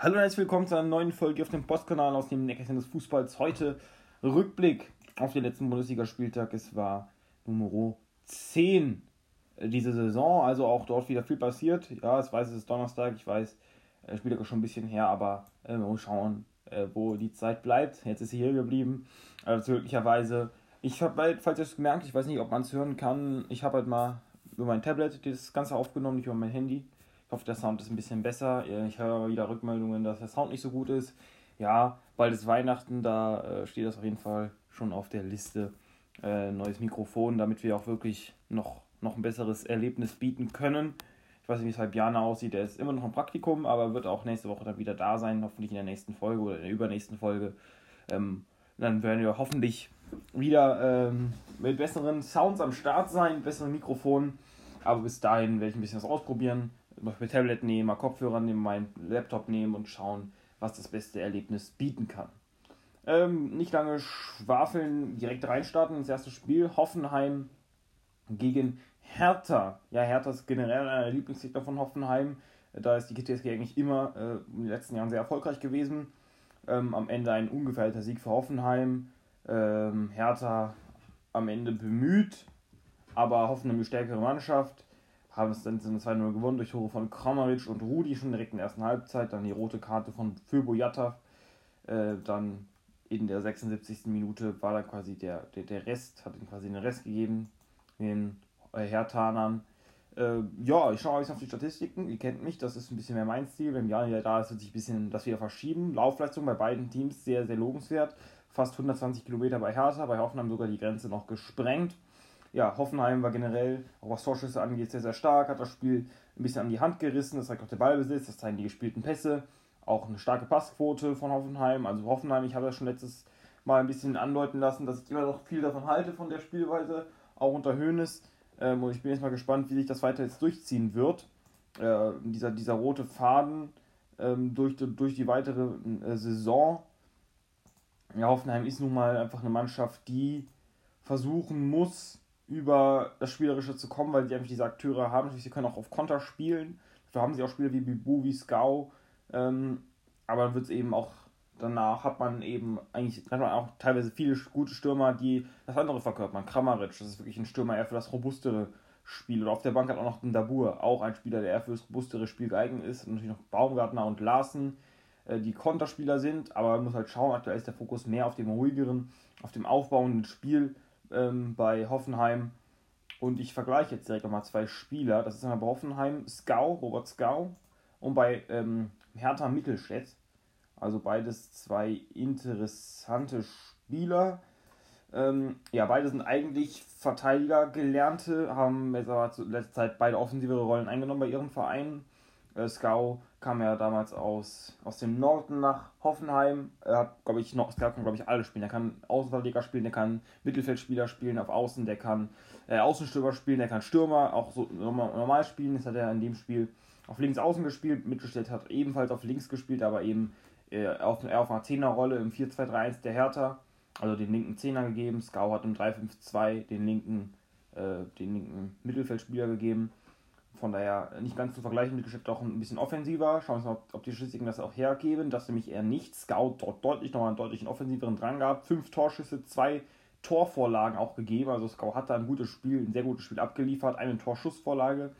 Hallo und herzlich willkommen zu einer neuen Folge auf dem Postkanal aus dem Neckarchen des Fußballs. Heute Rückblick auf den letzten Bundesligaspieltag. Es war Nummer 10 diese Saison, also auch dort wieder viel passiert. Ja, ich weiß, es ist Donnerstag, ich weiß, der Spieltag ist schon ein bisschen her, aber äh, mal schauen, äh, wo die Zeit bleibt. Jetzt ist sie hier geblieben. Also glücklicherweise, ich habe halt, falls ihr es gemerkt, ich weiß nicht, ob man es hören kann, ich habe halt mal über mein Tablet das Ganze aufgenommen, nicht über mein Handy. Ich hoffe, der Sound ist ein bisschen besser. Ich höre wieder Rückmeldungen, dass der Sound nicht so gut ist. Ja, bald ist Weihnachten, da äh, steht das auf jeden Fall schon auf der Liste. Äh, neues Mikrofon, damit wir auch wirklich noch, noch ein besseres Erlebnis bieten können. Ich weiß nicht, wie es bei Bjana aussieht. Der ist immer noch im Praktikum, aber wird auch nächste Woche dann wieder da sein. Hoffentlich in der nächsten Folge oder in der übernächsten Folge. Ähm, dann werden wir hoffentlich wieder ähm, mit besseren Sounds am Start sein, besseren Mikrofonen. Aber bis dahin werde ich ein bisschen was ausprobieren mal Tablet nehmen, mal Kopfhörer nehmen, meinen Laptop nehmen und schauen, was das beste Erlebnis bieten kann. Ähm, nicht lange schwafeln, direkt reinstarten ins erste Spiel. Hoffenheim gegen Hertha. Ja, Hertha ist generell einer der Lieblingsgegner von Hoffenheim. Da ist die GTSG eigentlich immer äh, in den letzten Jahren sehr erfolgreich gewesen. Ähm, am Ende ein ungefährdeter Sieg für Hoffenheim. Ähm, Hertha am Ende bemüht, aber Hoffenheim die stärkere Mannschaft haben es dann 2-0 gewonnen durch Tore von Kramaric und Rudi schon direkt in der ersten Halbzeit. Dann die rote Karte von Föbo Jatta. Äh, dann in der 76. Minute war dann quasi der, der, der Rest, hat ihm quasi den Rest gegeben, den äh, Hertanern. Äh, ja, ich schaue euch auf die Statistiken. Ihr kennt mich, das ist ein bisschen mehr mein Stil. Wenn Jan wieder da ist, wird sich ein bisschen das wieder verschieben. Laufleistung bei beiden Teams sehr, sehr lobenswert. Fast 120 Kilometer bei Hertha, bei Hoffenheim sogar die Grenze noch gesprengt ja, Hoffenheim war generell, auch was Torschüsse angeht, sehr, sehr stark, hat das Spiel ein bisschen an die Hand gerissen, das zeigt auch der Ballbesitz, das zeigen die gespielten Pässe, auch eine starke Passquote von Hoffenheim. Also Hoffenheim, ich habe ja schon letztes Mal ein bisschen andeuten lassen, dass ich immer noch viel davon halte, von der Spielweise, auch unter Höhnes. Ähm, und ich bin jetzt mal gespannt, wie sich das weiter jetzt durchziehen wird. Äh, dieser, dieser rote Faden ähm, durch, durch die weitere äh, Saison. Ja, Hoffenheim ist nun mal einfach eine Mannschaft, die versuchen muss, über das Spielerische zu kommen, weil sie einfach diese Akteure haben. Sie können auch auf Konter spielen. Dafür haben sie auch Spieler wie Bibu, wie Skau. Ähm, aber dann wird es eben auch, danach hat man eben eigentlich, hat man auch teilweise viele gute Stürmer, die das andere verkörpern. Kramaric, das ist wirklich ein Stürmer eher für das robustere Spiel. Oder auf der Bank hat auch noch ein Dabur, auch ein Spieler, der eher für das robustere Spiel geeignet ist. Und natürlich noch Baumgartner und Larsen, äh, die Konterspieler sind. Aber man muss halt schauen, aktuell ist der Fokus mehr auf dem ruhigeren, auf dem aufbauenden Spiel ähm, bei Hoffenheim. Und ich vergleiche jetzt direkt nochmal zwei Spieler. Das ist einmal bei Hoffenheim Skau, Robert Skau und bei ähm, Hertha Mittelstädt. Also beides zwei interessante Spieler. Ähm, ja, beide sind eigentlich Verteidiger gelernte, haben jetzt aber zu letzter Zeit beide offensivere Rollen eingenommen bei ihren Vereinen. Äh, Skau kam ja damals aus, aus dem Norden nach Hoffenheim. Er hat, glaube ich, noch, kann, glaube ich, alle spielen. Er kann Außenverteidiger spielen, der kann Mittelfeldspieler spielen auf Außen, der kann äh, Außenstürmer spielen, der kann Stürmer auch so normal spielen. Das hat er in dem Spiel auf links außen gespielt. Mittelstädt hat ebenfalls auf links gespielt, aber eben äh, auf, eher auf einer Zehnerrolle im 4-2-3-1 der Hertha. Also den linken Zehner gegeben. Skau hat im 3-5-2 den linken, äh, den linken Mittelfeldspieler gegeben. Von daher nicht ganz zu vergleichen mit Geschäft auch ein bisschen offensiver. Schauen wir uns mal, ob die Statistiken das auch hergeben. Das nämlich eher nicht. Scout dort deutlich nochmal einen deutlichen offensiveren Drang gehabt. Fünf Torschüsse, zwei Torvorlagen auch gegeben. Also Scout hat da ein gutes Spiel, ein sehr gutes Spiel abgeliefert. Eine Torschussvorlage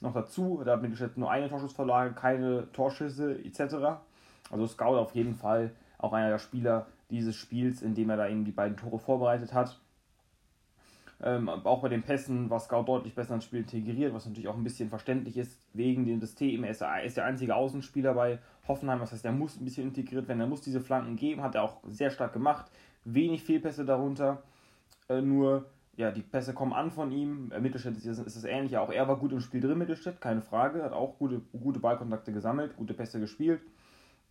noch dazu. Da hat geschätzt nur eine Torschussvorlage, keine Torschüsse etc. Also Scout auf jeden Fall auch einer der Spieler dieses Spiels, in dem er da eben die beiden Tore vorbereitet hat. Ähm, auch bei den Pässen war Scout deutlich besser ins Spiel integriert, was natürlich auch ein bisschen verständlich ist, wegen dem System. Er ist er ist der einzige Außenspieler bei Hoffenheim, das heißt, er muss ein bisschen integriert werden, er muss diese Flanken geben, hat er auch sehr stark gemacht. Wenig Fehlpässe darunter, äh, nur ja, die Pässe kommen an von ihm. Äh, Mittelstädt ist, ist das ähnlich, auch er war gut im Spiel drin, Mittelstädt, keine Frage, hat auch gute, gute Ballkontakte gesammelt, gute Pässe gespielt.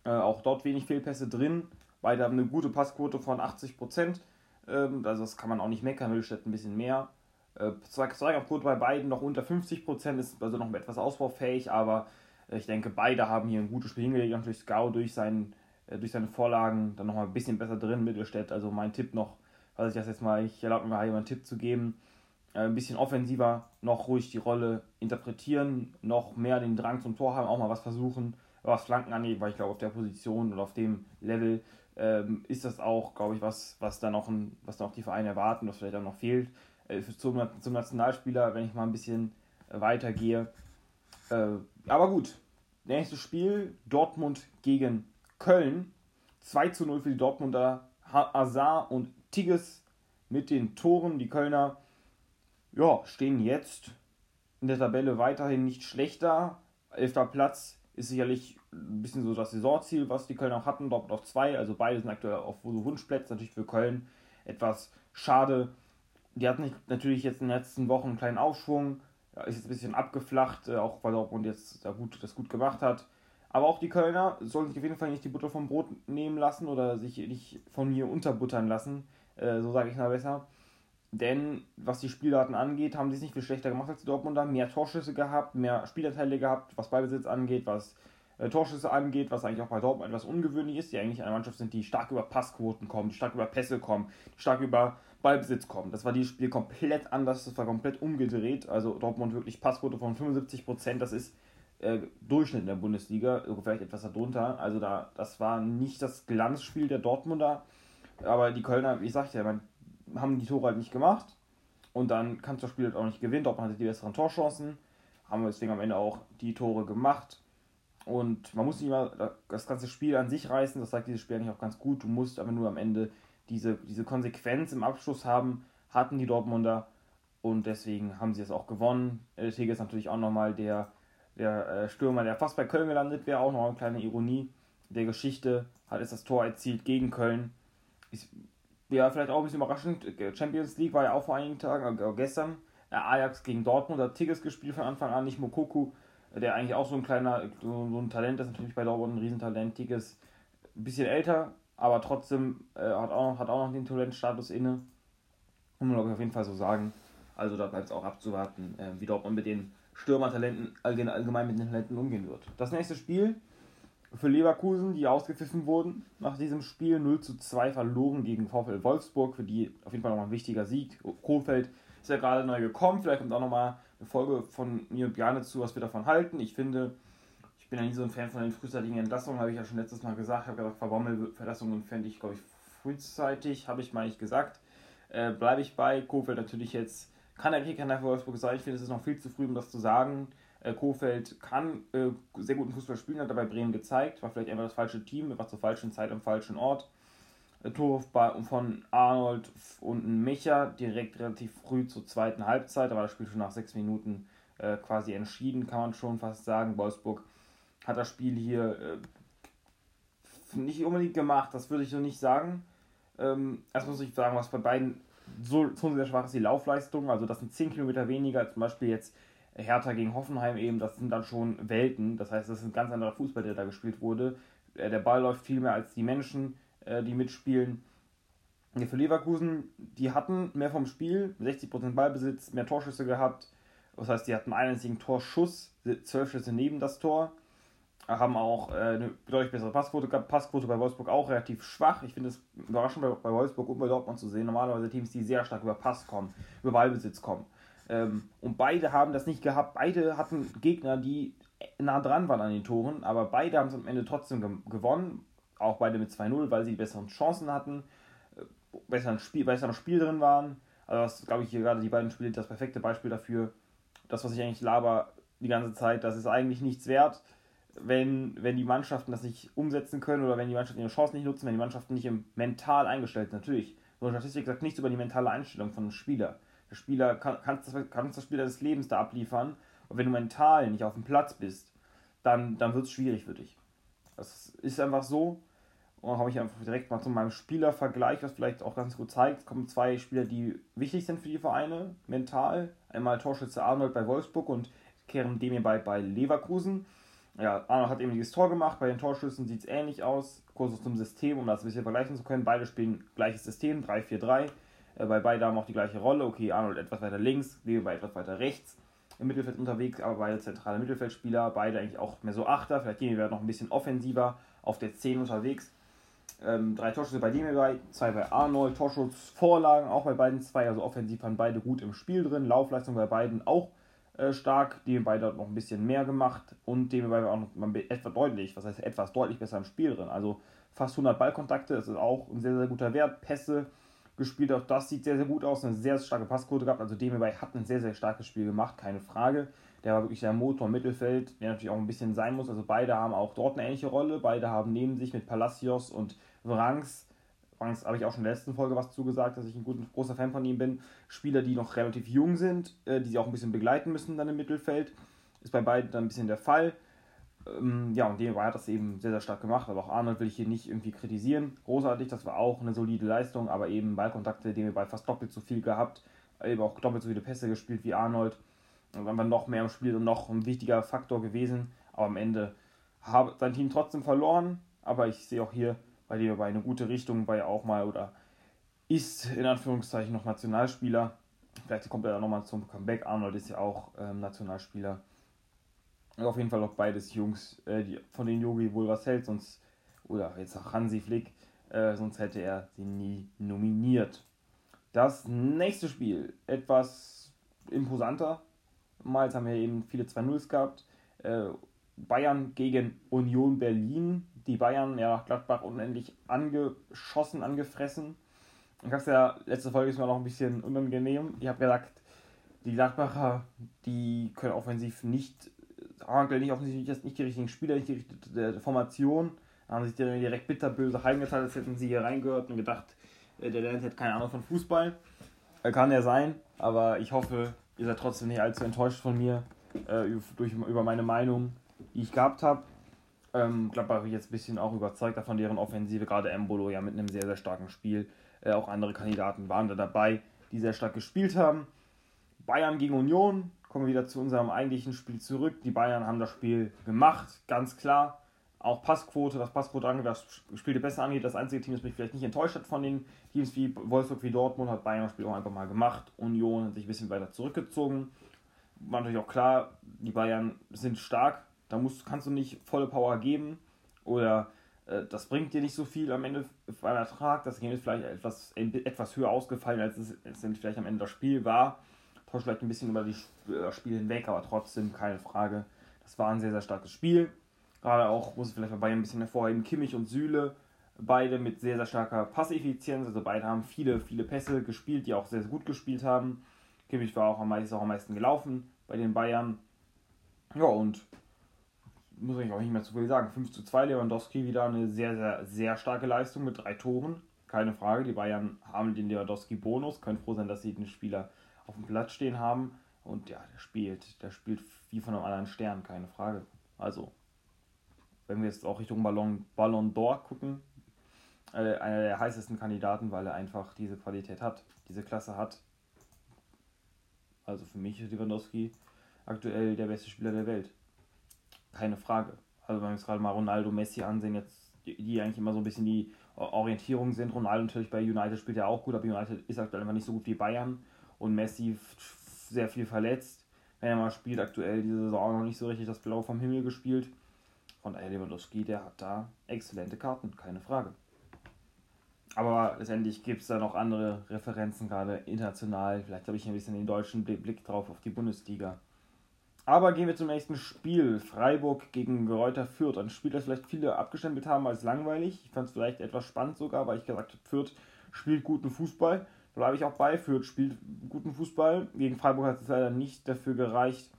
Äh, auch dort wenig Fehlpässe drin. Beide haben eine gute Passquote von 80 Prozent. Ähm, also das kann man auch nicht meckern, Mittelstädt ein bisschen mehr. Äh, Zweikampfquote bei beiden noch unter 50%, ist also noch etwas ausbaufähig, aber äh, ich denke, beide haben hier ein gutes Spiel hingelegt. Natürlich Scout durch, sein, äh, durch seine Vorlagen dann nochmal ein bisschen besser drin, Mittelstädt. Also mein Tipp noch, was ich das jetzt mal, ich erlaube mir mal einen Tipp zu geben. Äh, ein bisschen offensiver, noch ruhig die Rolle interpretieren, noch mehr den Drang zum Tor haben, auch mal was versuchen, was Flanken angeht, weil ich glaube, auf der Position und auf dem Level ähm, ist das auch, glaube ich, was, was da noch, ein, was da noch die Vereine erwarten, was vielleicht auch noch fehlt. Äh, zum, zum Nationalspieler, wenn ich mal ein bisschen äh, weitergehe. Äh, aber gut, nächstes Spiel: Dortmund gegen Köln. 2 zu 0 für die Dortmunder. Hazard und Tigges mit den Toren. Die Kölner ja, stehen jetzt in der Tabelle weiterhin nicht schlechter. Elfter Platz ist sicherlich ein bisschen so das Saisonziel, was die Kölner auch hatten. Dortmund auf zwei, also beide sind aktuell auf so Wunschplätze. Natürlich für Köln etwas schade. Die hatten natürlich jetzt in den letzten Wochen einen kleinen Aufschwung. Ist jetzt ein bisschen abgeflacht, äh, auch weil Dortmund jetzt da gut, das gut gemacht hat. Aber auch die Kölner sollen sich auf jeden Fall nicht die Butter vom Brot nehmen lassen oder sich nicht von mir unterbuttern lassen. Äh, so sage ich mal besser. Denn was die Spieldaten angeht, haben sie es nicht viel schlechter gemacht als die Dortmunder. Mehr Torschüsse gehabt, mehr Spielerteile gehabt, was Ballbesitz angeht, was äh, Torschüsse angeht, was eigentlich auch bei Dortmund etwas ungewöhnlich ist, die eigentlich eine Mannschaft sind, die stark über Passquoten kommen, die stark über Pässe kommen, die stark über Ballbesitz kommen. Das war dieses Spiel komplett anders, das war komplett umgedreht. Also Dortmund wirklich Passquote von 75%, das ist äh, Durchschnitt in der Bundesliga, vielleicht etwas darunter. Also da, das war nicht das Glanzspiel der Dortmunder, aber die Kölner, wie ich sagte, ja, haben die Tore halt nicht gemacht und dann kannst du das Spiel halt auch nicht gewinnen. Dortmund hatte die besseren Torchancen, haben deswegen am Ende auch die Tore gemacht. Und man muss nicht immer das ganze Spiel an sich reißen, das sagt dieses Spiel eigentlich auch ganz gut. Du musst aber nur am Ende diese, diese Konsequenz im Abschluss haben, hatten die Dortmunder und deswegen haben sie es auch gewonnen. Der Tege ist natürlich auch nochmal der, der äh, Stürmer, der fast bei Köln gelandet wäre, auch noch eine kleine Ironie der Geschichte, hat es das Tor erzielt gegen Köln. Ist, ja, vielleicht auch ein bisschen überraschend. Champions League war ja auch vor einigen Tagen, äh, gestern. Ajax gegen Dortmund hat Tigges gespielt von Anfang an, nicht Mokoku, der eigentlich auch so ein kleiner, so, so ein Talent ist, natürlich bei Dortmund ein Riesentalent. Tigges ein bisschen älter, aber trotzdem äh, hat, auch noch, hat auch noch den Talentstatus inne. Muss man glaube ich auf jeden Fall so sagen. Also da bleibt es auch abzuwarten, äh, wie Dortmund mit den Stürmertalenten allgemein mit den Talenten umgehen wird. Das nächste Spiel für Leverkusen, die ausgepfiffen wurden nach diesem Spiel. 0 zu 2 verloren gegen VfL Wolfsburg, für die auf jeden Fall nochmal ein wichtiger Sieg. Kohlfeld ist ja gerade neu gekommen, vielleicht kommt auch nochmal eine Folge von mir und Björn zu, was wir davon halten. Ich finde, ich bin ja nie so ein Fan von den frühzeitigen Entlassungen, habe ich ja schon letztes Mal gesagt. Ich habe gesagt, Verbommel-Verlassungen fände ich, glaube ich, frühzeitig, habe ich mal nicht gesagt. Äh, Bleibe ich bei. Kohlfeld natürlich jetzt, kann er Kicker nach Wolfsburg sein. Ich finde, es ist noch viel zu früh, um das zu sagen. Äh, Kofeld kann äh, sehr guten Fußball spielen, hat dabei Bremen gezeigt, war vielleicht einfach das falsche Team, war zur falschen Zeit am falschen Ort. Äh, Tor von Arnold und Mecher direkt relativ früh zur zweiten Halbzeit, da war das Spiel schon nach sechs Minuten äh, quasi entschieden, kann man schon fast sagen. Wolfsburg hat das Spiel hier äh, nicht unbedingt gemacht, das würde ich so nicht sagen. Ähm, erst muss ich sagen, was bei beiden so, so sehr schwach ist, die Laufleistung. Also das sind 10 Kilometer weniger als zum Beispiel jetzt Hertha gegen Hoffenheim eben, das sind dann schon Welten. Das heißt, das ist ein ganz anderer Fußball, der da gespielt wurde. Äh, der Ball läuft viel mehr als die Menschen, äh, die mitspielen. Für Leverkusen, die hatten mehr vom Spiel, 60% Ballbesitz, mehr Torschüsse gehabt. Das heißt, die hatten einen einzigen Torschuss, 12 Schüsse neben das Tor. Haben auch äh, eine deutlich bessere Passquote gehabt. Passquote bei Wolfsburg auch relativ schwach. Ich finde es überraschend bei Wolfsburg und bei Dortmund zu sehen. Normalerweise Teams, die sehr stark über Pass kommen, über Ballbesitz kommen. Ähm, und beide haben das nicht gehabt. Beide hatten Gegner, die nah dran waren an den Toren, aber beide haben es am Ende trotzdem ge gewonnen. Auch beide mit 2-0, weil sie die besseren Chancen hatten, äh, besseren Spiel, besser Spiel drin waren. Also das glaube ich hier gerade die beiden Spiele das perfekte Beispiel dafür. Das, was ich eigentlich laber die ganze Zeit, das ist eigentlich nichts wert, wenn, wenn die Mannschaften das nicht umsetzen können oder wenn die Mannschaften ihre Chancen nicht nutzen, wenn die Mannschaften nicht mental eingestellt sind. Natürlich, so eine Statistik sagt nichts über die mentale Einstellung von einem Spieler. Der Spieler kann, kannst, kannst das Spieler des Lebens da abliefern. Und wenn du mental nicht auf dem Platz bist, dann, dann wird es schwierig für dich. Das ist einfach so. Und dann habe ich einfach direkt mal zu meinem Spielervergleich, was vielleicht auch ganz gut zeigt. Es kommen zwei Spieler, die wichtig sind für die Vereine, mental. Einmal Torschütze Arnold bei Wolfsburg und Kerem Demir bei, bei Leverkusen. Ja, Arnold hat eben dieses Tor gemacht. Bei den Torschüssen sieht es ähnlich aus. Kurz zum System, um das ein bisschen vergleichen zu können. Beide spielen gleiches System, 3-4-3. Äh, bei beide haben auch die gleiche Rolle. Okay, Arnold etwas weiter links, Weber etwas weiter rechts im Mittelfeld unterwegs, aber beide zentrale Mittelfeldspieler, beide eigentlich auch mehr so Achter. Vielleicht gehen wir noch ein bisschen offensiver auf der 10 unterwegs. Ähm, drei Torschüsse bei dem bei, zwei bei Arnold, Torschussvorlagen auch bei beiden zwei, also offensiv waren beide gut im Spiel drin, Laufleistung bei beiden auch äh, stark, DB dort noch ein bisschen mehr gemacht und DB war auch noch etwas deutlich, was heißt etwas deutlich besser im Spiel drin. Also fast 100 Ballkontakte, das ist auch ein sehr, sehr guter Wert. Pässe gespielt, auch das sieht sehr, sehr gut aus, eine sehr starke Passquote gehabt. Also DB hat ein sehr, sehr starkes Spiel gemacht, keine Frage. Der war wirklich der Motor im Mittelfeld, der natürlich auch ein bisschen sein muss. Also beide haben auch dort eine ähnliche Rolle. Beide haben neben sich mit Palacios und Vranks Franks habe ich auch schon in der letzten Folge was zugesagt, dass ich ein guter, großer Fan von ihm bin. Spieler, die noch relativ jung sind, äh, die sie auch ein bisschen begleiten müssen dann im Mittelfeld. Ist bei beiden dann ein bisschen der Fall. Ähm, ja, und Demi hat das eben sehr, sehr stark gemacht. Aber auch Arnold will ich hier nicht irgendwie kritisieren. Großartig, das war auch eine solide Leistung, aber eben Ballkontakte, Demi bei fast doppelt so viel gehabt. Eben auch doppelt so viele Pässe gespielt wie Arnold. Und dann war noch mehr im Spiel und noch ein wichtiger Faktor gewesen. Aber am Ende hat sein Team trotzdem verloren. Aber ich sehe auch hier bei dem bei eine gute Richtung, weil er auch mal oder ist in Anführungszeichen noch Nationalspieler. Vielleicht kommt er dann nochmal zum Comeback. Arnold ist ja auch ähm, Nationalspieler. Auf jeden Fall auch beides Jungs, äh, die, von denen Yogi wohl was hält, sonst, oder jetzt auch Hansi Flick, äh, sonst hätte er sie nie nominiert. Das nächste Spiel, etwas imposanter. Mal haben wir eben viele 2-0s gehabt. Äh, Bayern gegen Union Berlin die Bayern ja nach Gladbach unendlich angeschossen, angefressen. Ich habe ja, letzte Folge ist mir noch ein bisschen unangenehm. Ich habe gesagt, die Gladbacher, die können offensiv nicht, Hankel nicht offensiv nicht, die richtigen Spieler, nicht die richtige Formation. Da haben sich direkt bitterböse heimgeteilt, als hätten sie hier reingehört und gedacht, äh, der Lenz hat keine Ahnung von Fußball. Äh, kann ja sein, aber ich hoffe, ihr seid trotzdem nicht allzu enttäuscht von mir äh, durch, über meine Meinung, die ich gehabt habe. Ähm, Gladbach bin ich jetzt ein bisschen auch überzeugt davon, deren Offensive, gerade Embolo ja mit einem sehr, sehr starken Spiel. Äh, auch andere Kandidaten waren da dabei, die sehr stark gespielt haben. Bayern gegen Union, kommen wir wieder zu unserem eigentlichen Spiel zurück. Die Bayern haben das Spiel gemacht, ganz klar. Auch Passquote, was Passquote angeht, das Spiel besser angeht. Das einzige Team, das mich vielleicht nicht enttäuscht hat von den Teams wie Wolfsburg, wie Dortmund, hat Bayern das Spiel auch einfach mal gemacht. Union hat sich ein bisschen weiter zurückgezogen. War natürlich auch klar, die Bayern sind stark, da musst, kannst du nicht volle Power geben oder äh, das bringt dir nicht so viel am Ende beim Ertrag. Das Game ist vielleicht etwas, etwas höher ausgefallen, als es, als es vielleicht am Ende das Spiel war. Tauscht vielleicht ein bisschen über die, das Spiel hinweg, aber trotzdem keine Frage. Das war ein sehr, sehr starkes Spiel. Gerade auch, muss ich vielleicht bei Bayern ein bisschen hervorheben, Kimmich und Süle, beide mit sehr, sehr starker Passeffizienz. Also beide haben viele, viele Pässe gespielt, die auch sehr, sehr gut gespielt haben. Kimmich war auch am meisten, auch am meisten gelaufen bei den Bayern. Ja, und muss ich auch nicht mehr zu viel sagen. 5 zu 2, Lewandowski wieder eine sehr, sehr, sehr starke Leistung mit drei Toren. Keine Frage, die Bayern haben den Lewandowski-Bonus, können froh sein, dass sie den Spieler auf dem Platz stehen haben. Und ja, der spielt, der spielt wie von einem anderen Stern, keine Frage. Also, wenn wir jetzt auch Richtung Ballon, Ballon d'Or gucken, äh, einer der heißesten Kandidaten, weil er einfach diese Qualität hat, diese Klasse hat. Also für mich ist Lewandowski aktuell der beste Spieler der Welt keine Frage. Also wenn wir uns gerade mal Ronaldo, Messi ansehen, jetzt die, eigentlich immer so ein bisschen die Orientierung sind. Ronaldo natürlich bei United spielt ja auch gut, aber United ist aktuell einfach nicht so gut wie Bayern und Messi sehr viel verletzt. Wenn er mal spielt, aktuell diese Saison noch nicht so richtig das Blau vom Himmel gespielt. Von daher Lewandowski, der hat da exzellente Karten, keine Frage. Aber letztendlich gibt es da noch andere Referenzen, gerade international. Vielleicht habe ich ein bisschen den deutschen Blick drauf auf die Bundesliga. Aber gehen wir zum nächsten Spiel. Freiburg gegen Reuter Fürth. Ein Spiel, das vielleicht viele abgestempelt haben als langweilig. Ich fand es vielleicht etwas spannend sogar, weil ich gesagt habe, Fürth spielt guten Fußball. Bleibe ich auch bei. Fürth spielt guten Fußball. Gegen Freiburg hat es leider nicht dafür gereicht,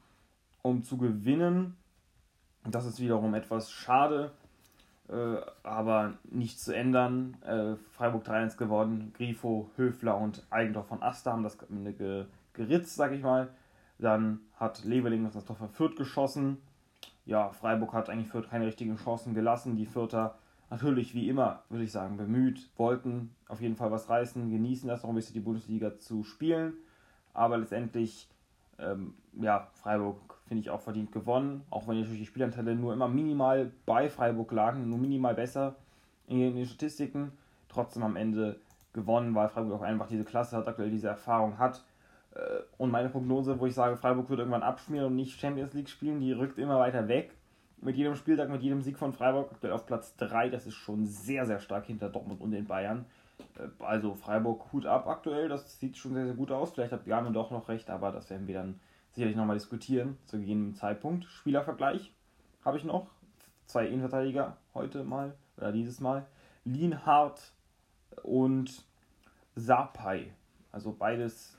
um zu gewinnen. Das ist wiederum etwas schade, äh, aber nicht zu ändern. Äh, Freiburg 3-1 geworden. Grifo, Höfler und Eigendorf von Asta haben das geritzt, sag ich mal. Dann hat Leveling das Tor für Fürth geschossen. Ja, Freiburg hat eigentlich Fürth keine richtigen Chancen gelassen. Die Fürther natürlich wie immer, würde ich sagen, bemüht, wollten auf jeden Fall was reißen, genießen das auch ein bisschen die Bundesliga zu spielen. Aber letztendlich, ähm, ja, Freiburg finde ich auch verdient gewonnen, auch wenn natürlich die Spielanteile nur immer minimal bei Freiburg lagen, nur minimal besser in den Statistiken. Trotzdem am Ende gewonnen, weil Freiburg auch einfach diese Klasse hat, aktuell diese Erfahrung hat äh, und meine Prognose, wo ich sage, Freiburg wird irgendwann abschmieren und nicht Champions League spielen, die rückt immer weiter weg. Mit jedem Spieltag, mit jedem Sieg von Freiburg aktuell auf Platz 3. Das ist schon sehr, sehr stark hinter Dortmund und den Bayern. Äh, also Freiburg Hut ab aktuell, das sieht schon sehr, sehr gut aus. Vielleicht hat Bjarne doch noch recht, aber das werden wir dann sicherlich nochmal diskutieren zu gegebenem Zeitpunkt. Spielervergleich habe ich noch. Zwei Innenverteidiger heute mal oder dieses Mal. Lienhardt und Sapai. Also beides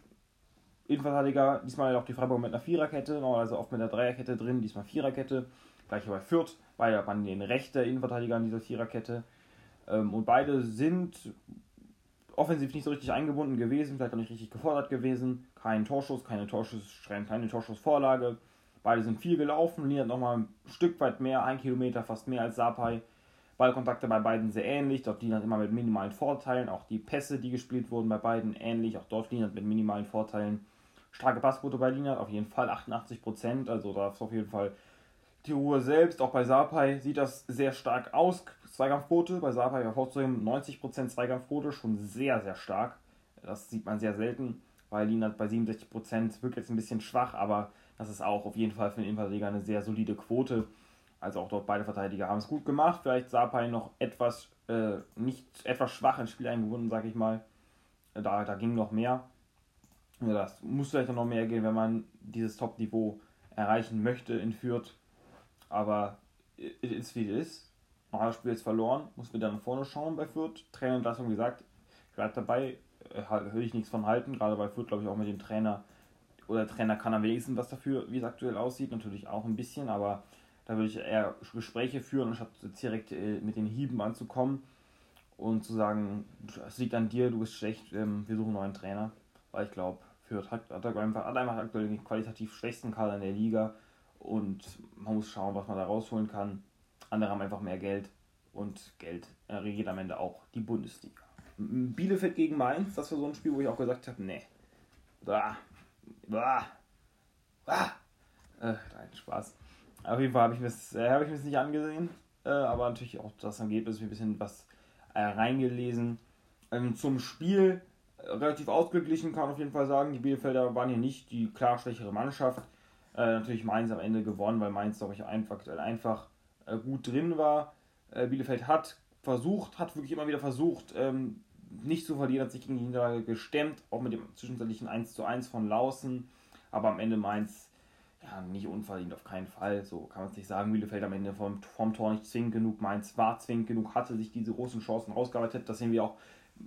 Innenverteidiger. Diesmal auch die Freiburg mit einer Viererkette, normalerweise oft mit einer Dreierkette drin, diesmal Viererkette. Gleiche bei Fürth, beide waren den rechten Innenverteidiger in dieser Viererkette. Ähm, und beide sind offensiv nicht so richtig eingebunden gewesen, vielleicht auch nicht richtig gefordert gewesen. Kein Torschuss, keine Torschuss, keine Torschussvorlage. Beide sind viel gelaufen, hat nochmal ein Stück weit mehr, ein Kilometer fast mehr als Sapai. Ballkontakte bei beiden sehr ähnlich, dort Lina immer mit minimalen Vorteilen. Auch die Pässe, die gespielt wurden, bei beiden ähnlich, auch dort Lina mit minimalen Vorteilen. Starke Passquote bei Lina, auf jeden Fall 88%, also da ist auf jeden Fall die Ruhe selbst. Auch bei Sapai sieht das sehr stark aus. Zweikampfquote, bei Sapai hervorzuheben 90% Zweikampfquote, schon sehr, sehr stark. Das sieht man sehr selten. Bei Lina bei 67% wirkt jetzt ein bisschen schwach, aber das ist auch auf jeden Fall für den Innenverteidiger eine sehr solide Quote. Also auch dort beide Verteidiger haben es gut gemacht. Vielleicht Sapai noch etwas, äh, nicht etwas schwach ins Spiel eingebunden, sag ich mal. Da, da ging noch mehr. Ja, das muss vielleicht noch mehr gehen, wenn man dieses Top-Niveau erreichen möchte in Fürth. Aber it is wie es ist. Noch das Spiel jetzt verloren, muss wieder nach vorne schauen bei Fürth. Trainerentlassung, wie gesagt, ich bleibe dabei, äh, will ich nichts von halten, gerade bei Fürth, glaube ich, auch mit dem Trainer. Oder der Trainer kann am wenigsten was dafür, wie es aktuell aussieht, natürlich auch ein bisschen, aber da würde ich eher Gespräche führen, anstatt direkt äh, mit den Hieben anzukommen und zu sagen, es liegt an dir, du bist schlecht, ähm, wir suchen einen neuen Trainer. Weil ich glaube, Fürth hat, hat, hat einfach aktuell den qualitativ schwächsten Kader in der Liga und man muss schauen, was man da rausholen kann. Andere haben einfach mehr Geld und Geld regiert am Ende auch die Bundesliga. Bielefeld gegen Mainz, das war so ein Spiel, wo ich auch gesagt habe, nee. Bah, bah, bah. Äh, nein, Spaß. Auf jeden Fall habe ich mir das äh, nicht angesehen, äh, aber natürlich auch das Ergebnis ein bisschen was äh, reingelesen. Ähm, zum Spiel äh, relativ ausgeglichen, kann man auf jeden Fall sagen. Die Bielefelder waren hier nicht die klar schwächere Mannschaft. Äh, natürlich Mainz am Ende gewonnen, weil Mainz, glaube ich, einfach, einfach äh, gut drin war. Äh, Bielefeld hat versucht, hat wirklich immer wieder versucht, ähm, nicht zu verlieren, hat sich gegen die Niederlage gestemmt, auch mit dem zwischenzeitlichen 1 zu 1 von Lausen. Aber am Ende Mainz, ja, nicht unverdient, auf keinen Fall. So kann man es nicht sagen. Bielefeld am Ende vom, vom Tor nicht zwingend genug. Mainz war zwingend genug, hatte sich diese großen Chancen rausgearbeitet. Das sehen wir auch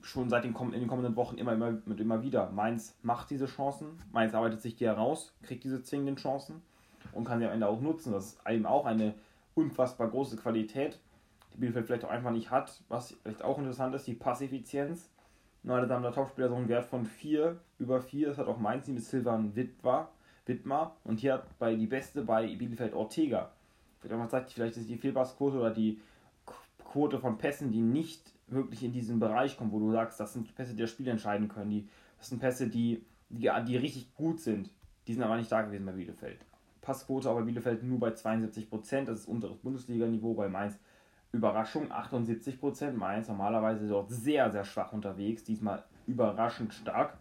schon seit den, in den kommenden Wochen immer, immer, mit immer wieder. Mainz macht diese Chancen, Mainz arbeitet sich die heraus, kriegt diese zwingenden Chancen und kann sie am Ende auch nutzen. Das ist eben auch eine unfassbar große Qualität, die Bielefeld vielleicht auch einfach nicht hat. Was vielleicht auch interessant ist, die Passeffizienz. Neue Damen der Topspieler so einen Wert von 4 über 4. Das hat auch Mainz mit Silvan Wittmar. Wittmar. Und hier hat bei die beste bei Bielefeld Ortega. Vielleicht, sagt, vielleicht ist die Fehlpassquote oder die Quote von Pässen, die nicht wirklich in diesen Bereich kommen, wo du sagst, das sind Pässe, die das Spiel entscheiden können. Die, das sind Pässe, die, die, die richtig gut sind. Die sind aber nicht da gewesen bei Bielefeld. Passquote aber Bielefeld nur bei 72%, das ist unteres Bundesliga-Niveau, bei Mainz Überraschung 78%. Mainz normalerweise dort sehr, sehr schwach unterwegs, diesmal überraschend stark.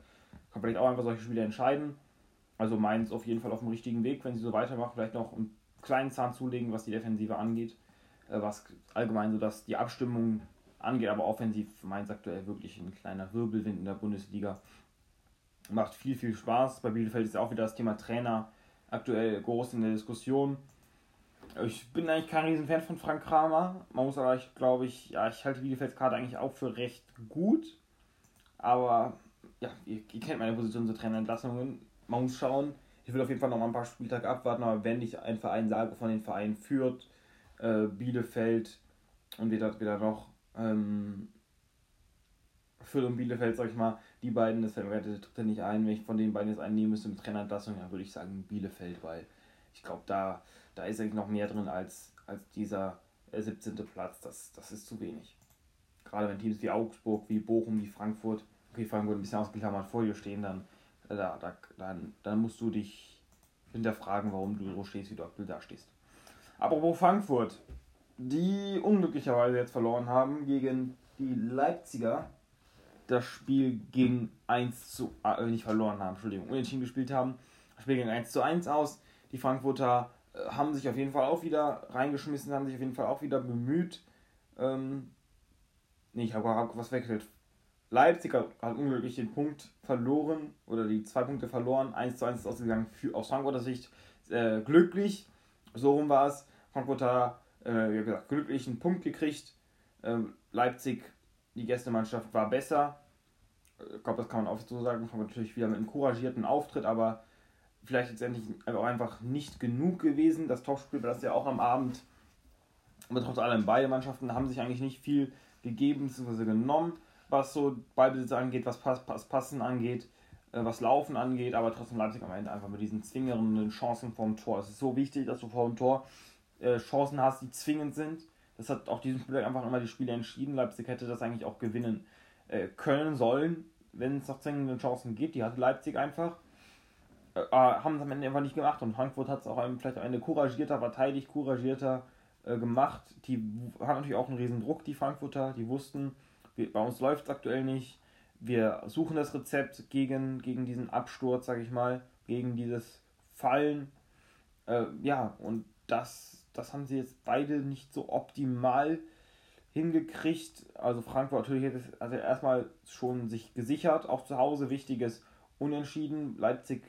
Kann vielleicht auch einfach solche Spiele entscheiden. Also Mainz auf jeden Fall auf dem richtigen Weg, wenn sie so weitermachen, vielleicht noch einen kleinen Zahn zulegen, was die Defensive angeht, was allgemein so dass die Abstimmung angeht, aber offensiv Mainz aktuell wirklich ein kleiner Wirbelwind in der Bundesliga. Macht viel, viel Spaß. Bei Bielefeld ist auch wieder das Thema Trainer aktuell groß in der Diskussion. Ich bin eigentlich kein Riesenfan von Frank Kramer. Man muss aber, ich glaube ich, ja, ich halte Bielefelds Karte eigentlich auch für recht gut. Aber ja, ihr, ihr kennt meine Position zu Trainerentlassungen. Man muss schauen. Ich will auf jeden Fall noch mal ein paar Spieltage abwarten, aber wenn ich einen Verein sage, von den Vereinen führt, äh, Bielefeld und wieder, wieder noch ähm, Fürth und Bielefeld, sag ich mal, die beiden, das fällt mir dritte nicht ein, wenn ich von den beiden jetzt einen nehmen müsste mit Trainerentlassung, dann würde ich sagen Bielefeld, weil ich glaube, da, da ist eigentlich noch mehr drin als, als dieser 17. Äh, Platz. Das, das ist zu wenig. Gerade wenn Teams wie Augsburg, wie Bochum, wie Frankfurt, okay, Frankfurt ein bisschen ausgeklammert vor dir stehen, dann, äh, da, da, dann, dann musst du dich hinterfragen, warum du so stehst, wie du aktuell da stehst. Apropos Frankfurt, die unglücklicherweise jetzt verloren haben gegen die Leipziger. Das Spiel ging 1 zu äh, nicht verloren haben, Entschuldigung, unentschieden gespielt haben. Das Spiel ging 1 zu 1 aus. Die Frankfurter äh, haben sich auf jeden Fall auch wieder reingeschmissen, haben sich auf jeden Fall auch wieder bemüht. Ähm, nee, ich habe was weggestellt. Leipzig hat, hat unglücklich den Punkt verloren oder die zwei Punkte verloren. 1 zu 1 ist ausgegangen für, aus Frankfurter Sicht äh, glücklich. So rum war es. Frankfurter, äh, wie gesagt, glücklich einen Punkt gekriegt. Ähm, Leipzig, die Gästemannschaft, war besser. Ich glaube, das kann man auch so sagen. Frankfurt natürlich wieder mit einem couragierten Auftritt, aber vielleicht letztendlich auch einfach nicht genug gewesen. Das Topspiel war das ja auch am Abend. Aber trotz allem, beide Mannschaften haben sich eigentlich nicht viel gegeben bzw. genommen was so Ballbesitz angeht, was Pass, Pass, Passen angeht, äh, was Laufen angeht, aber trotzdem Leipzig am Ende einfach mit diesen zwingenden Chancen vorm Tor. Es ist so wichtig, dass du vor dem Tor äh, Chancen hast, die zwingend sind. Das hat auch diesem Spiel einfach immer die Spiele entschieden. Leipzig hätte das eigentlich auch gewinnen äh, können sollen, wenn es noch zwingende Chancen gibt. Die hatte Leipzig einfach. Äh, haben es am Ende einfach nicht gemacht und Frankfurt hat es auch vielleicht am Ende couragierter verteidigt, couragierter äh, gemacht. Die haben natürlich auch einen riesen Druck, die Frankfurter. Die wussten, bei uns läuft es aktuell nicht. Wir suchen das Rezept gegen, gegen diesen Absturz, sage ich mal, gegen dieses Fallen. Äh, ja, und das, das haben sie jetzt beide nicht so optimal hingekriegt. Also Frankfurt natürlich hat es also erstmal schon sich gesichert, auch zu Hause wichtiges Unentschieden. Leipzig,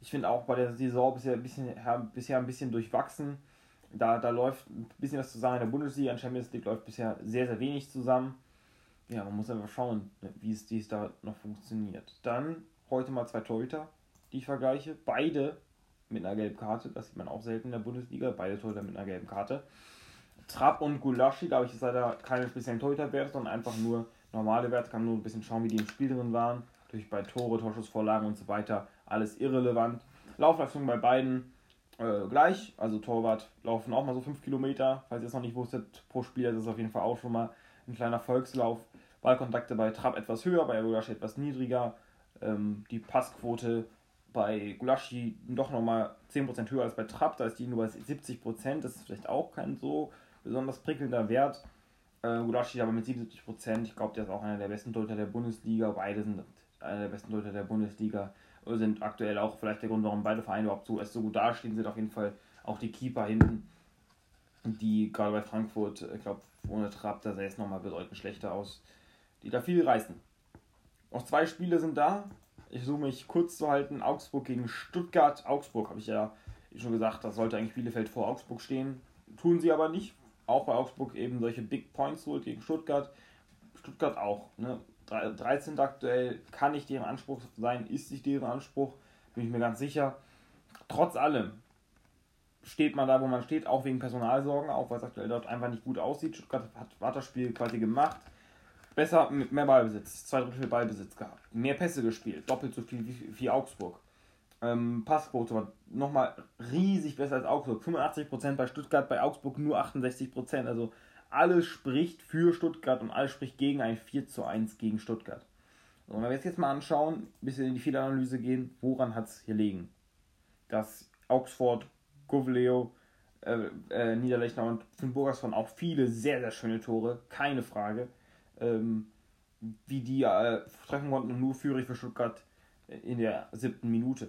ich finde auch bei der Saison bisher ein bisschen, bisher ein bisschen durchwachsen. Da, da läuft ein bisschen was zusammen in der Bundesliga, in Champions League läuft bisher sehr, sehr wenig zusammen. Ja, man muss einfach schauen, wie es dies da noch funktioniert. Dann heute mal zwei Torhüter, die ich vergleiche. Beide mit einer gelben Karte, das sieht man auch selten in der Bundesliga. Beide Torhüter mit einer gelben Karte. Trapp und Gulaschi, habe ich jetzt leider keine speziellen Torhüterwerte, sondern einfach nur normale Werte. Kann nur ein bisschen schauen, wie die im Spiel drin waren. Durch bei Tore, Torschussvorlagen und so weiter. Alles irrelevant. Laufleistung bei beiden äh, gleich. Also Torwart laufen auch mal so 5 Kilometer. Falls ihr es noch nicht wusstet, pro Spieler das ist auf jeden Fall auch schon mal ein kleiner Volkslauf. Ballkontakte bei Trapp etwas höher, bei Gulaschi etwas niedriger. Ähm, die Passquote bei Gulaschi doch nochmal 10% höher als bei Trapp, da ist die nur bei 70%. Das ist vielleicht auch kein so besonders prickelnder Wert. Äh, Gulaschi aber mit 77%. Ich glaube, der ist auch einer der besten Torhüter der Bundesliga. Beide sind einer der besten Torhüter der Bundesliga sind aktuell auch vielleicht der Grund, warum beide Vereine überhaupt so, erst so gut dastehen, sind auf jeden Fall auch die Keeper hinten, die gerade bei Frankfurt, ich glaube, ohne Trapp, da sähe es nochmal bedeutend schlechter aus, die da viel reißen. Noch zwei Spiele sind da. Ich versuche mich kurz zu halten. Augsburg gegen Stuttgart. Augsburg habe ich ja schon gesagt, da sollte eigentlich Bielefeld vor Augsburg stehen. Tun sie aber nicht. Auch bei Augsburg eben solche Big Points holt gegen Stuttgart. Stuttgart auch. Ne? 13 aktuell kann nicht deren Anspruch sein, ist nicht deren Anspruch, bin ich mir ganz sicher. Trotz allem steht man da, wo man steht, auch wegen Personalsorgen, auch weil es aktuell dort einfach nicht gut aussieht. Stuttgart hat, hat das Spiel quasi gemacht. Besser mit mehr Ballbesitz, zwei Drittel Ballbesitz gehabt, mehr Pässe gespielt, doppelt so viel wie, wie Augsburg. Ähm, Passquote war nochmal riesig besser als Augsburg. 85% bei Stuttgart, bei Augsburg nur 68%. Also alles spricht für Stuttgart und alles spricht gegen ein 4 zu 1 gegen Stuttgart. So, wenn wir jetzt, mal anschauen, ein bisschen in die Fehleranalyse gehen, woran hat es hier liegen? Dass Augsburg, Govleo, äh, äh, Niederlechner und Finn Burgersson auch viele sehr, sehr schöne Tore, keine Frage. Ähm, wie die äh, treffen konnten und nur führig für Stuttgart in der siebten Minute.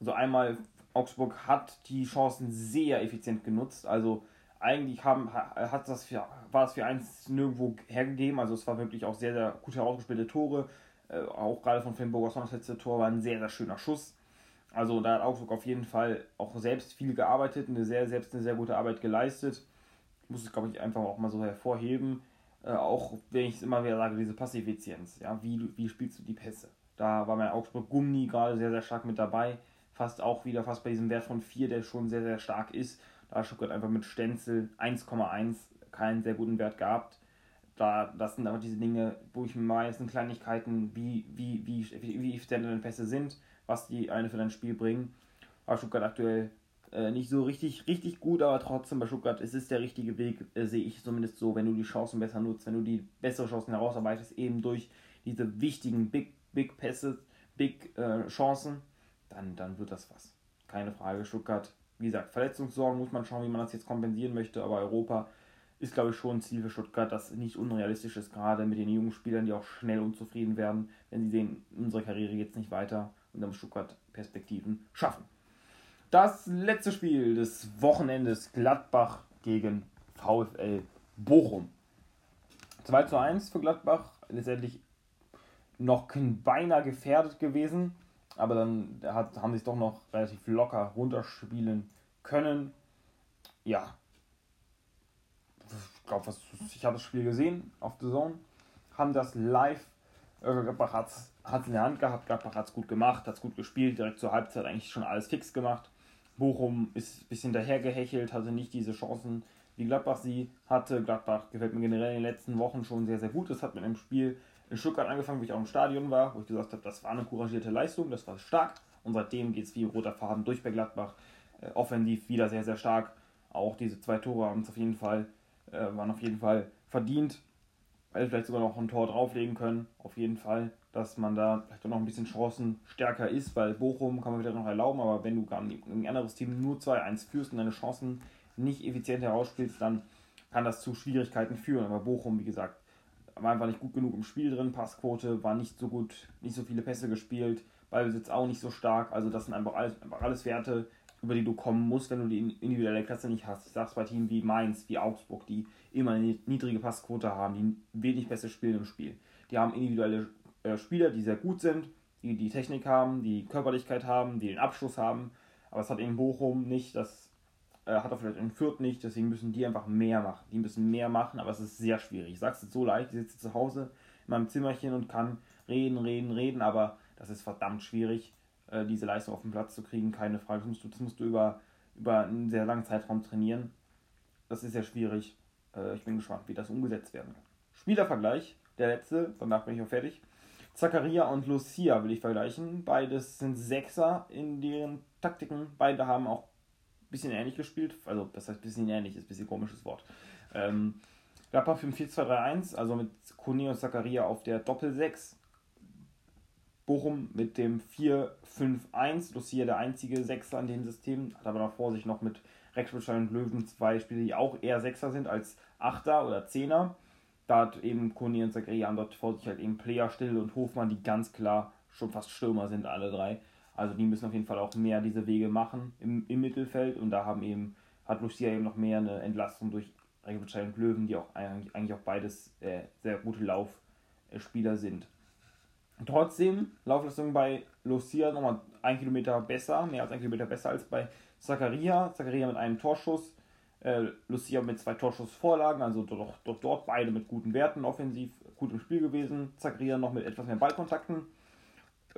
Also einmal Augsburg hat die Chancen sehr effizient genutzt, also eigentlich haben, hat das für, war es für eins nirgendwo hergegeben. Also es war wirklich auch sehr, sehr gut herausgespielte Tore. Äh, auch gerade von Finn Burgers das letzte Tor war ein sehr, sehr schöner Schuss. Also da hat Augsburg auf jeden Fall auch selbst viel gearbeitet, eine sehr, selbst eine sehr gute Arbeit geleistet. Ich muss es, glaube ich, einfach auch mal so hervorheben. Äh, auch wenn ich es immer wieder sage, diese Passeffizienz. Ja, wie, wie spielst du die Pässe? Da war mein Augsburg Gummi gerade sehr, sehr stark mit dabei. Fast auch wieder fast bei diesem Wert von 4, der schon sehr, sehr stark ist. Da Stuttgart einfach mit Stenzel 1,1 keinen sehr guten Wert gehabt. Da, das sind aber diese Dinge, wo ich mir meistens Kleinigkeiten, wie, wie, wie, wie, effizient Pässe sind, was die eine für dein Spiel bringen. Aber Stuttgart aktuell äh, nicht so richtig, richtig gut, aber trotzdem bei Stuttgart ist es der richtige Weg, äh, sehe ich zumindest so, wenn du die Chancen besser nutzt, wenn du die bessere Chancen herausarbeitest, eben durch diese wichtigen Big, Big Pässe, Big äh, Chancen, dann, dann wird das was. Keine Frage, Stuttgart wie gesagt, Verletzungssorgen muss man schauen, wie man das jetzt kompensieren möchte, aber Europa ist, glaube ich, schon ein Ziel für Stuttgart, das nicht unrealistisch ist, gerade mit den jungen Spielern, die auch schnell unzufrieden werden, wenn sie sehen, unsere Karriere jetzt nicht weiter und dann Stuttgart Perspektiven schaffen. Das letzte Spiel des Wochenendes Gladbach gegen VfL Bochum. 2 zu 1 für Gladbach, letztendlich noch beinahe gefährdet gewesen, aber dann hat, haben sie es doch noch relativ locker runterspielen können. Ja, ich glaube, ich habe das Spiel gesehen auf The Zone, haben das live, äh, Gladbach hat es in der Hand gehabt, Gladbach hat es gut gemacht, hat es gut gespielt, direkt zur Halbzeit eigentlich schon alles fix gemacht. Bochum ist ein bisschen dahergehechelt, hatte nicht diese Chancen, wie Gladbach sie hatte. Gladbach gefällt mir generell in den letzten Wochen schon sehr, sehr gut. Das hat mit einem Spiel in Stuttgart angefangen, wo ich auch im Stadion war, wo ich gesagt habe, das war eine couragierte Leistung, das war stark. Und seitdem geht es wie roter Faden durch bei Gladbach. Äh, offensiv wieder sehr, sehr stark. Auch diese zwei Tore haben es auf jeden Fall, äh, waren auf jeden Fall verdient. Weil vielleicht sogar noch ein Tor drauflegen können. Auf jeden Fall, dass man da vielleicht auch noch ein bisschen Chancen stärker ist, weil Bochum kann man wieder noch erlauben, aber wenn du gar ein anderes Team nur 2-1 führst und deine Chancen nicht effizient herausspielst, dann kann das zu Schwierigkeiten führen. Aber Bochum, wie gesagt, war einfach nicht gut genug im Spiel drin, Passquote war nicht so gut, nicht so viele Pässe gespielt, Ballbesitz auch nicht so stark. Also das sind einfach alles, einfach alles Werte, über die du kommen musst, wenn du die individuelle Klasse nicht hast. Ich sag's bei Teams wie Mainz, wie Augsburg, die immer eine niedrige Passquote haben, die wenig Pässe spielen im Spiel. Die haben individuelle äh, Spieler, die sehr gut sind, die die Technik haben, die Körperlichkeit haben, die den Abschluss haben. Aber es hat eben Bochum nicht, das äh, hat er vielleicht in Fürth nicht, deswegen müssen die einfach mehr machen. Die müssen mehr machen, aber es ist sehr schwierig. Ich sag's jetzt so leicht, ich sitze zu Hause in meinem Zimmerchen und kann reden, reden, reden, aber das ist verdammt schwierig, äh, diese Leistung auf den Platz zu kriegen, keine Frage. Das musst du, das musst du über, über einen sehr langen Zeitraum trainieren. Das ist sehr schwierig. Äh, ich bin gespannt, wie das umgesetzt werden kann. Spielervergleich, der letzte, danach bin ich auch fertig. Zakaria und Lucia will ich vergleichen. Beides sind Sechser in deren Taktiken. Beide haben auch bisschen ähnlich gespielt. Also, das heißt, bisschen ähnlich ist ein bisschen komisches Wort. Ähm, Gladbach für ein 4-2-3-1, also mit Kone und Zakaria auf der Doppel-6. Bochum mit dem 4-5-1. Lucia der einzige Sechser an dem System. Hat aber noch vor sich noch mit Rexbeschein und Löwen zwei Spiele, die auch eher Sechser sind als Achter oder Zehner. Da hat eben Kone und Zakaria dort vor sich halt eben Player Still und Hofmann, die ganz klar schon fast Stürmer sind, alle drei. Also die müssen auf jeden Fall auch mehr diese Wege machen im, im Mittelfeld und da haben eben, hat Lucia eben noch mehr eine Entlastung durch Regovic und Löwen, die auch eigentlich auch beides äh, sehr gute Laufspieler sind. Trotzdem, Laufleistung bei Lucia nochmal ein Kilometer besser, mehr als ein Kilometer besser als bei Zakaria. Zakaria mit einem Torschuss, äh, Lucia mit zwei Torschussvorlagen, also doch, doch dort beide mit guten Werten, offensiv gut im Spiel gewesen. Zakaria noch mit etwas mehr Ballkontakten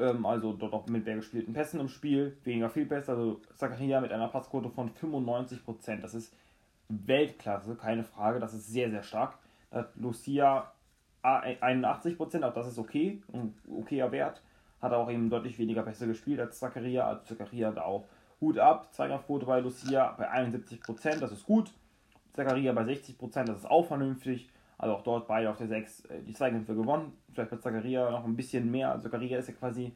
ähm, also dort auch mit mehr gespielten Pässen im Spiel, weniger viel besser. Also Zakaria mit einer Passquote von 95%. Das ist Weltklasse, keine Frage. Das ist sehr, sehr stark. Da hat Lucia 81%, auch das ist okay, ein okayer Wert. Hat auch eben deutlich weniger Pässe gespielt als Zakaria. Also Zakaria hat auch Hut ab. Zweikampfquote bei Lucia bei 71%, das ist gut. Zakaria bei 60%, das ist auch vernünftig. Also auch dort beide auf der 6 äh, die Zweikämpfe gewonnen. Vielleicht bei Zakaria noch ein bisschen mehr. Also Zakaria ist ja quasi,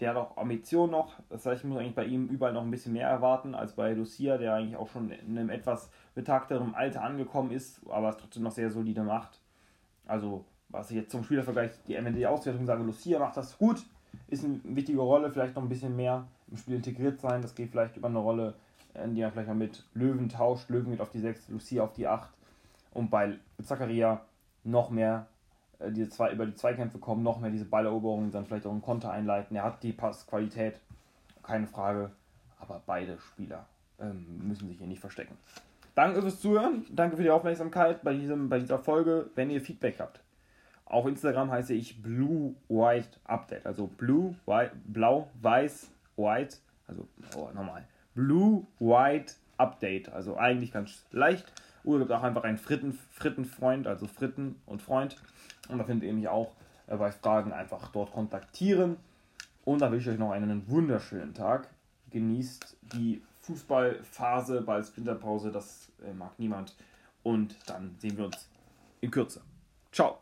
der hat auch Ambition noch. Das heißt, ich muss eigentlich bei ihm überall noch ein bisschen mehr erwarten als bei Lucia, der eigentlich auch schon in einem etwas betagterem Alter angekommen ist, aber es trotzdem noch sehr solide macht. Also, was ich jetzt zum Spielervergleich, die MND-Auswertung sage, Lucia macht das gut, ist eine wichtige Rolle, vielleicht noch ein bisschen mehr im Spiel integriert sein. Das geht vielleicht über eine Rolle, äh, die man vielleicht mal mit Löwen tauscht. Löwen geht auf die 6, Lucia auf die 8 und bei Zakaria noch mehr äh, diese zwei, über die Zweikämpfe kommen, noch mehr diese Balleroberungen, dann vielleicht auch einen Konter einleiten. Er hat die Passqualität, keine Frage, aber beide Spieler ähm, müssen sich hier nicht verstecken. Danke fürs Zuhören, danke für die Aufmerksamkeit bei, diesem, bei dieser Folge. Wenn ihr Feedback habt, auf Instagram heiße ich Blue White Update, also Blue, White, Blau, Weiß, White, also oh, nochmal, Blue White Update, also eigentlich ganz leicht. Oder gibt auch einfach einen Fritten, Frittenfreund, also Fritten und Freund. Und da findet ihr mich auch äh, bei Fragen einfach dort kontaktieren. Und dann wünsche ich euch noch einen wunderschönen Tag. Genießt die Fußballphase, bald Winterpause, das äh, mag niemand. Und dann sehen wir uns in Kürze. Ciao.